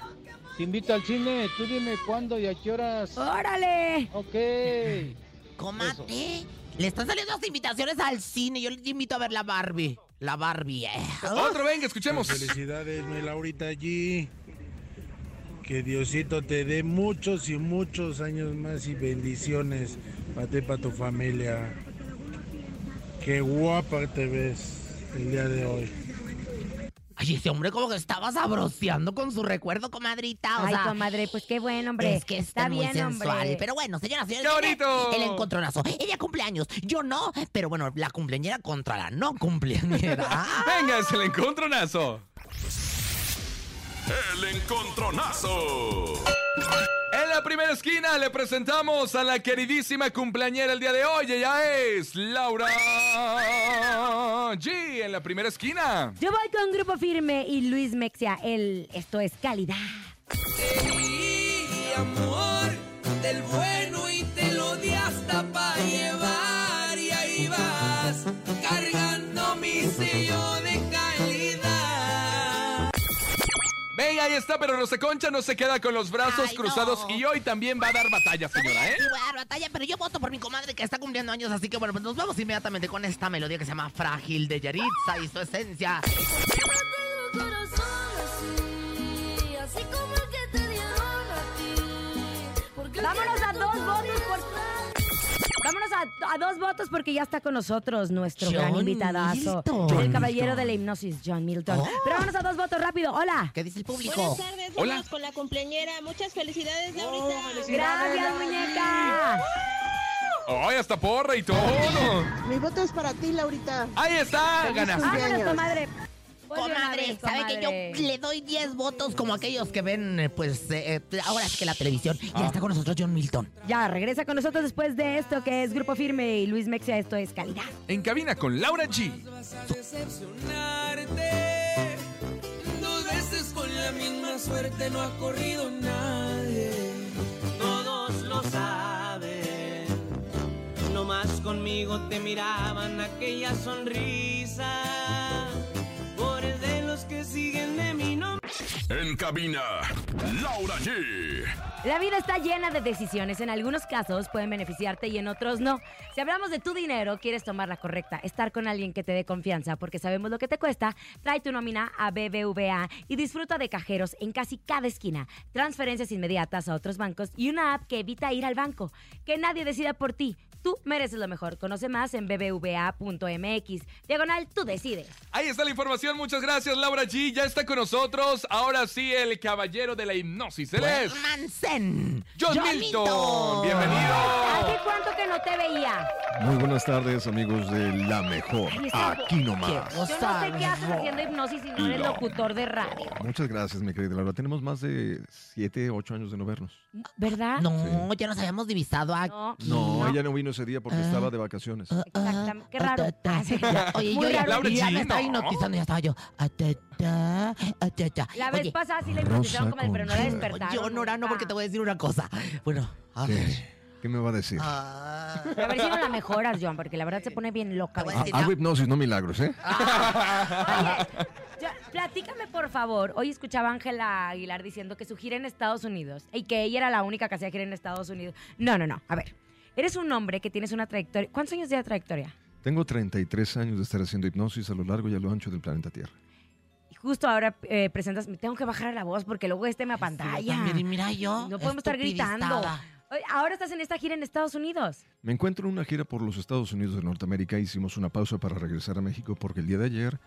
Te invito al cine. Tú dime cuándo y a qué horas. ¡Órale! Ok. Comate. Le están saliendo las invitaciones al cine. Yo le invito a ver la Barbie. La Barbie. eh. Otro, venga, escuchemos. Felicidades, mi Laurita G. Que Diosito te dé muchos y muchos años más y bendiciones para ti y para tu familia. Qué guapa te ves el día de hoy. Ay, ese hombre como que estaba sabroseando con su recuerdo, comadrita. O Ay, sea, comadre, pues qué bueno, hombre. Es que está, muy bien, sensual. hombre. Pero bueno, ¡Qué señores, bonito! el encontronazo. Ella cumpleaños, yo no. Pero bueno, la cumpleañera contra la no cumpleañera. *laughs* Venga, es el encontronazo. El encontronazo. En la primera esquina le presentamos a la queridísima cumpleañera el día de hoy. Ella es Laura G. En la primera esquina. Yo voy con Grupo Firme y Luis Mexia. El Esto es calidad. Y amor del bueno y te lo di hasta para llevar y ahí vas cargando mi sello de Venga, ahí está, pero Rosa Concha no se queda con los brazos Ay, cruzados no. y hoy también va a dar batalla, señora, ¿eh? Sí, voy a dar batalla, pero yo voto por mi comadre que está cumpliendo años, así que bueno, pues nos vamos inmediatamente con esta melodía que se llama Frágil de Yaritza y su esencia. A, a dos votos porque ya está con nosotros nuestro gran invitadazo. Milton. El caballero de la hipnosis, John Milton. Oh. Pero vámonos a dos votos rápido. Hola. ¿Qué dice el público? Buenas tardes, Hola. vamos con la cumpleañera. Muchas felicidades, Laurita. Gracias, muñeca. ¡Ay, hasta porra y todo! Mi voto es para ti, Laurita. Ahí está, Feliz ganaste. Vámonos. Comadre. Una Comadre, ¿sabe que yo le doy 10 votos como aquellos que ven, eh, pues, eh, eh, ahora es que la televisión? Ah. Ya está con nosotros John Milton. Ya, regresa con nosotros después de esto que es Grupo Firme y Luis Mexia. Esto es calidad. En cabina con Laura G. decepcionarte. Dos veces con la misma suerte no ha corrido nadie. Todos lo saben. No más conmigo te miraban aquella sonrisa. Por de los que siguen de mí no. En cabina, Laura G. La vida está llena de decisiones. En algunos casos pueden beneficiarte y en otros no. Si hablamos de tu dinero, quieres tomar la correcta, estar con alguien que te dé confianza porque sabemos lo que te cuesta, trae tu nómina a BBVA y disfruta de cajeros en casi cada esquina, transferencias inmediatas a otros bancos y una app que evita ir al banco. Que nadie decida por ti. Tú mereces lo mejor. Conoce más en bbva.mx. Diagonal, tú decides. Ahí está la información. Muchas gracias, Laura G. Ya está con nosotros. Ahora sí, el caballero de la hipnosis. Él es Mansen. John, John Milton. Milton. Bienvenido. ¿Hace cuánto que no te veía? Muy buenas tardes, amigos de La Mejor. Aquí nomás. Yo no sé qué haces haciendo hipnosis si no eres No. locutor de radio. Muchas gracias, mi querida Laura. Tenemos más de 7, 8 años de no vernos. ¿Verdad? No, ya nos habíamos divisado aquí. No, ella no vino ese día porque estaba de vacaciones. Exactamente. Qué *laughs* raro. Oye, Muy yo ya, raro. ya me estaba hipnotizando, ya estaba yo. Ah, ta, ta, ah, ta, ta. La vez Oye, pasada sí la hipnotizaron, comadre, pero no la despertaron. Yo, Nora, no, porque te voy a decir una cosa. Bueno, a ¿Qué? ver. ¿Qué me va a decir? Ah. A ver si no la mejoras, John, porque la verdad se pone bien loca. Ah, hago hipnosis, no milagros, ¿eh? Ya, platícame, por favor. Hoy escuchaba a Ángela Aguilar diciendo que su gira en Estados Unidos y que ella era la única que hacía gira en Estados Unidos. No, no, no. A ver. Eres un hombre que tienes una trayectoria. ¿Cuántos años de trayectoria? Tengo 33 años de estar haciendo hipnosis a lo largo y a lo ancho del planeta Tierra. Y justo ahora eh, presentas. Me tengo que bajar a la voz porque luego este me apantalla. también, y mira yo, No podemos estar gritando. Ahora estás en esta gira en Estados Unidos. Me encuentro en una gira por los Estados Unidos de Norteamérica. Hicimos una pausa para regresar a México porque el día de ayer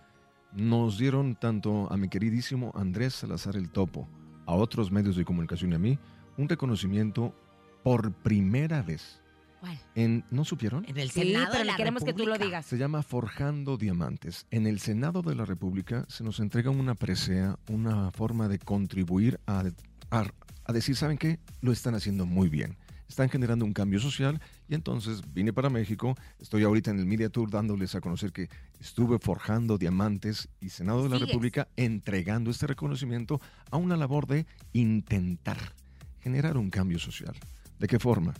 nos dieron tanto a mi queridísimo Andrés Salazar el Topo, a otros medios de comunicación y a mí, un reconocimiento por primera vez. ¿Cuál? En, ¿No supieron? En el Sí, Senado pero de la queremos que tú lo República. digas. Se llama Forjando Diamantes. En el Senado de la República se nos entrega una presea, una forma de contribuir a, a- a decir, ¿saben qué? Lo están haciendo muy bien. Están generando un cambio social y entonces vine para México. Estoy ahorita en el Media Tour dándoles a conocer que estuve forjando diamantes y Senado de la Sigues. República entregando este reconocimiento a una labor de intentar generar un cambio social. ¿De qué forma?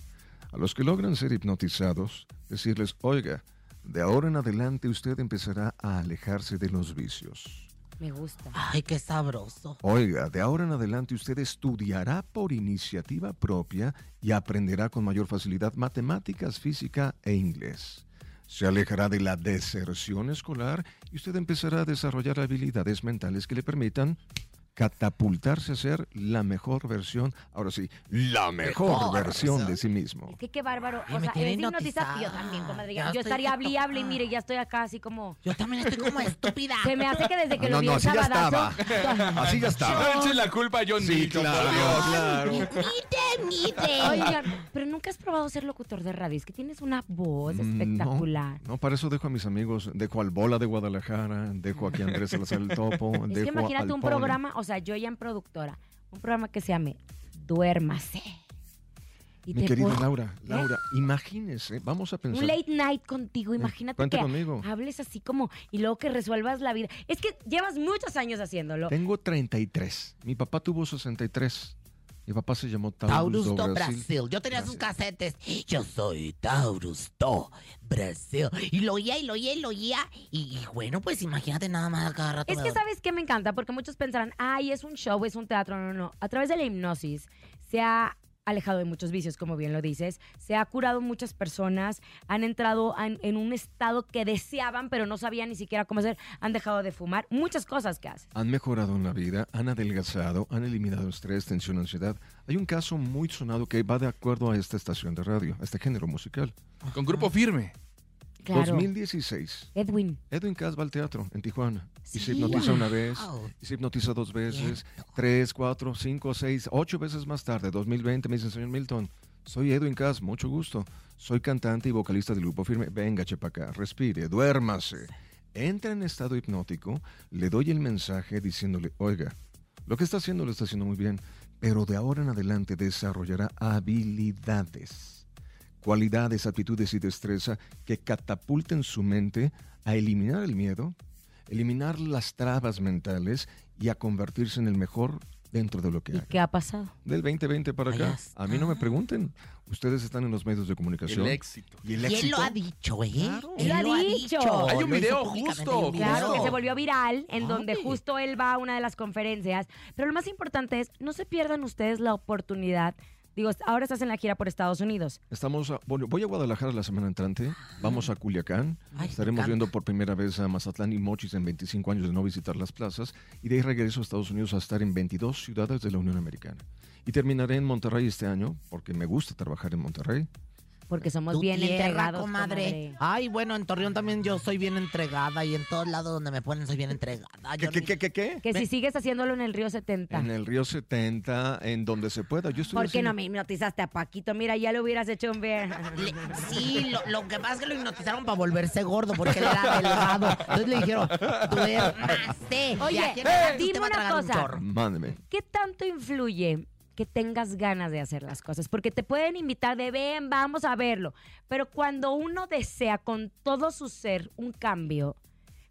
A los que logran ser hipnotizados, decirles, oiga, de ahora en adelante usted empezará a alejarse de los vicios. Me gusta. Ay, qué sabroso. Oiga, de ahora en adelante usted estudiará por iniciativa propia y aprenderá con mayor facilidad matemáticas, física e inglés. Se alejará de la deserción escolar y usted empezará a desarrollar habilidades mentales que le permitan catapultarse a ser la mejor versión, ahora sí, la mejor, Mejor versión de sí mismo. Es que qué bárbaro. Ay, O sea, tiene eres hipnotizada. Yo también, comadre. Ya Yo estaría hable y hable y loca. mire, ya estoy acá así como... Yo también estoy como *laughs* estúpida. Se me hace que desde que Ah, lo no, vi no, así ya sabadazo... *laughs* Así ya estaba. No echen la culpa a John Sí, Milton, claro, por Dios. claro. Mite, mite. Oigan, pero nunca has probado ser locutor de radio. Es que tienes una voz Mm, espectacular. No, no, para eso dejo a mis amigos, dejo al Bola de Guadalajara, dejo aquí a Andrés Salazar el Topo, *laughs* Es dejo que imagínate un Pony. programa, o sea, yo ya en productora, un programa que se llame Duérmase. Y Mi querida Laura, ¿Eh? Laura, imagínese, vamos a pensar. Un late night contigo, imagínate cuente que conmigo. hables así como y luego que resuelvas la vida. Es que llevas muchos años haciéndolo. Tengo 33. Mi papá tuvo 63. Mi papá se llamó Taurus, Taurus do do Brasil. Brasil. Yo tenía sus casetes. Yo soy Taurus do Brasil. Y lo oía y lo oía y lo oía. Y, y bueno, pues imagínate nada más a cada rato. Es que sabes que me encanta, porque muchos pensarán, ay, es un show, es un teatro. No, no, no. A través de la hipnosis se ha alejado de muchos vicios, como bien lo dices. Se ha curado muchas personas, han entrado en, en un estado que deseaban, pero no sabían ni siquiera cómo hacer. Han dejado de fumar. Muchas cosas que hacen. Han mejorado en la vida, han adelgazado, han eliminado estrés, tensión, ansiedad. Hay un caso muy sonado que va de acuerdo a esta estación de radio, a este género musical. Con grupo firme. Claro. 2016. Edwin. Edwin Cass va al teatro en Tijuana y se hipnotiza una vez, y se hipnotiza dos veces, tres, cuatro, cinco, seis, ocho veces más tarde, 2020, me dice, señor Milton, soy Edwin Cass, mucho gusto. Soy cantante y vocalista del grupo firme. Venga, chepa acá, respire, duérmase. entra en estado hipnótico, le doy el mensaje diciéndole, oiga, lo que está haciendo lo está haciendo muy bien, pero de ahora en adelante desarrollará habilidades, cualidades, aptitudes y destreza que catapulten su mente a eliminar el miedo, eliminar las trabas mentales y a convertirse en el mejor dentro de lo que ¿Y haga. qué ha pasado? Del 2020 para acá. A mí no me pregunten. Ustedes están en los medios de comunicación. El éxito. Y el Y él éxito. lo ha dicho, ¿eh? Él lo ha dicho. Hay un video justo, hay un video. Claro, que se volvió viral, en donde justo él va a una de las conferencias. Pero lo más importante es, no se pierdan ustedes la oportunidad. Digo, ahora estás en la gira por Estados Unidos. Estamos, a- voy a Guadalajara la semana entrante, vamos a Culiacán, Ay, estaremos viendo por primera vez a Mazatlán y Mochis en 25 años de no visitar las plazas, y de ahí regreso a Estados Unidos a estar en 22 ciudades de la Unión Americana. Y terminaré en Monterrey este año, porque me gusta trabajar en Monterrey. Porque somos Tu bien tierra, entregados, comadre. comadre. Ay, bueno, en Torreón también yo soy bien entregada y en todos lados donde me ponen soy bien entregada. ¿Qué, Yo qué, ni- qué, qué, qué? Que si sigues haciéndolo en el Río 70. En el Río 70, en donde se pueda. Yo estoy ¿Por qué haciendo- no me hipnotizaste a Paquito? Mira, ya lo hubieras hecho un ver. Le- sí, lo, lo que pasa es que lo hipnotizaron para volverse gordo porque él era delgado. Entonces le dijeron. Oye, y aquí en adelante dime una un cosa. Mándeme. ¿Qué tanto influye que tengas ganas de hacer las cosas? Porque te pueden invitar de ven, vamos a verlo. Pero cuando uno desea con todo su ser un cambio,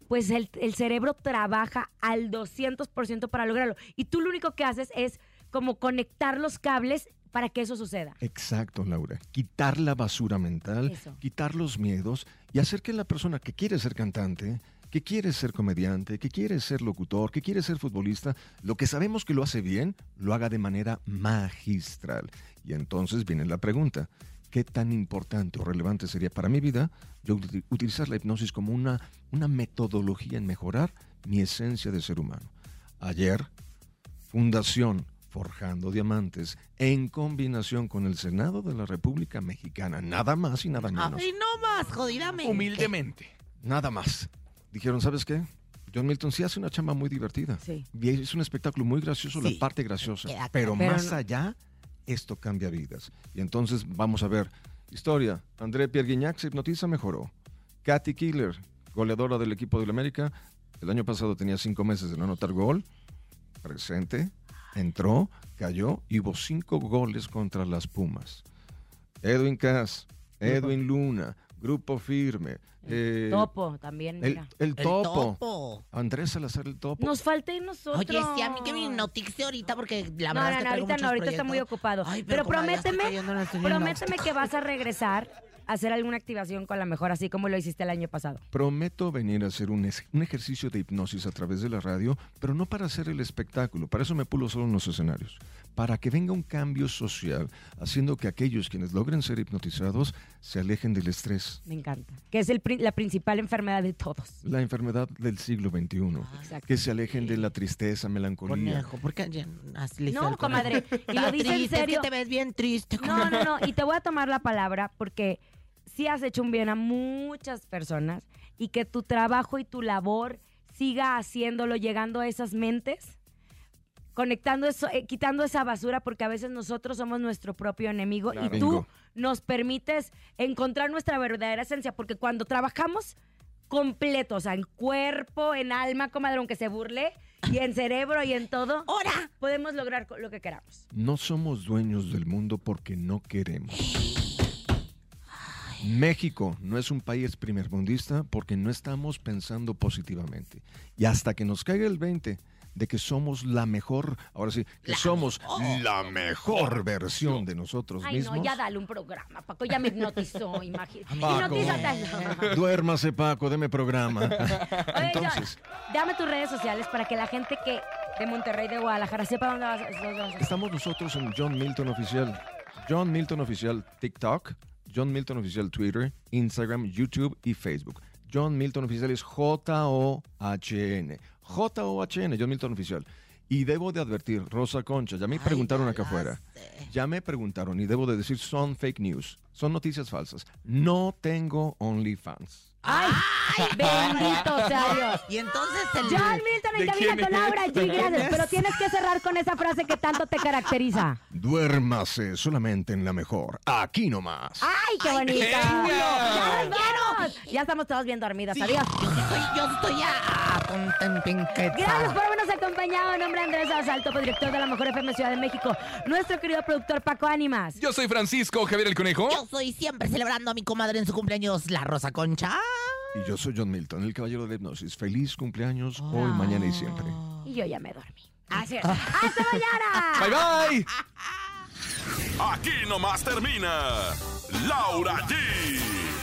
pues el, el cerebro trabaja al 200% para lograrlo. Y tú lo único que haces es como conectar los cables para que eso suceda. Exacto, Laura. Quitar la basura mental, Eso. quitar los miedos y hacer que la persona que quiere ser cantante, que quiere ser comediante, que quiere ser locutor, que quiere ser futbolista, lo que sabemos que lo hace bien, lo haga de manera magistral. Y entonces viene la pregunta, ¿qué tan importante o relevante sería para mi vida yo utilizar la hipnosis como una, una metodología en mejorar mi esencia de ser humano? Ayer, Fundación Forjando Diamantes, en combinación con el Senado de la República Mexicana, nada más y nada menos. Ay, no más, jodidamente. Humildemente. Nada más. Dijeron, ¿sabes qué? John Milton sí hace una chamba muy divertida. Sí. Y es un espectáculo muy gracioso, Sí. la parte graciosa. Queda claro. Pero, Pero más no- allá, esto cambia vidas. Y entonces vamos a ver. Historia. André Pierre Guignac se hipnotiza, mejoró. Katy Killer, goleadora del equipo del América. El año pasado tenía cinco meses de no anotar gol. Presente. Entró, cayó y hubo cinco goles contra las Pumas. Edwin Cass, Edwin Luna, Grupo Firme. eh, Topo también, el, mira. el topo. topo. Andrés Salazar el topo. Nos falta ir nosotros. Oye, sí, a mí que me hipnotice ahorita porque la No, verdad no, es que no, traigo ahorita no, ahorita está muy ocupado. Ay, pero estoy prométeme, el prométeme que vas a regresar hacer alguna activación con la mejor, así como lo hiciste el año pasado. Prometo venir a hacer un, es- un ejercicio de hipnosis a través de la radio, pero no para hacer el espectáculo, para eso me pulo solo en los escenarios, para que venga un cambio social, haciendo que aquellos quienes logren ser hipnotizados se alejen del estrés, Me encanta. Que es el, la principal enfermedad de todos. la enfermedad del siglo XXI, Exacto. que se alejen de la tristeza, melancolía. Conejo, ¿por qué No, comadre, y lo dice en es serio. que te ves bien triste. No, no, no. Y te voy a tomar la palabra porque sí has hecho un bien a muchas personas y que tu trabajo y tu labor siga haciéndolo, llegando a esas mentes, conectando eso, eh, quitando esa basura, porque a veces nosotros somos nuestro propio enemigo Claro. y tú Bingo. nos permites encontrar nuestra verdadera esencia, porque cuando trabajamos completo, o sea, en cuerpo, en alma, comadre, aunque se burle, y en cerebro y en todo, ¡Hora! podemos lograr lo que queramos. No somos dueños del mundo porque no queremos. México no es un país primermundista porque no estamos pensando positivamente. Y hasta que nos caiga el 20 de que somos la mejor, ahora sí, que somos la mejor versión de nosotros Ay, mismos. no, ya dale un programa, Paco, ya me hipnotizó, *laughs* imagínate. Paco. Duérmase, Paco, deme programa. *laughs* Oye, Entonces, John, dame tus redes sociales para que la gente que de Monterrey, de Guadalajara, sepa dónde vas, dónde vas estamos nosotros en John Milton Oficial. John Milton Oficial TikTok, John Milton Oficial Twitter, Instagram, YouTube y Facebook. John Milton Oficial es J-O-H-N. J-O-H-N, John Milton Oficial. Y debo de advertir, Rosa Concha, ya me preguntaron acá afuera. Ya me preguntaron y debo de decir, son fake news, son noticias falsas. No tengo OnlyFans. ¡Ay! ¡Bendito sea *laughs* Dios! Y entonces el... John Milton en ¿De cabina con? Laura G, ¿De quién gracias. Pero tienes que cerrar con esa frase que tanto te caracteriza. Duérmase solamente en la mejor. Aquí nomás. ¡Ay, qué bonito! venga. ¡Ya nos vamos! ¡Vámonos! Ya estamos todos bien dormidos. Adiós. Yo estoy a Gracias por habernos acompañado. En nombre de Andrés Asalto, director de la Mejor FM Ciudad de México. Nuestro querido productor Paco Ánimas. Yo soy Francisco Javier el Conejo. Yo soy siempre celebrando a mi comadre en su cumpleaños, la Rosa Concha. Y yo soy John Milton, el caballero de hipnosis. Feliz cumpleaños hoy, mañana y siempre. Y yo ya me dormí. Así es. ¡Hasta mañana! *laughs* Bye bye. Aquí nomás termina Laura G,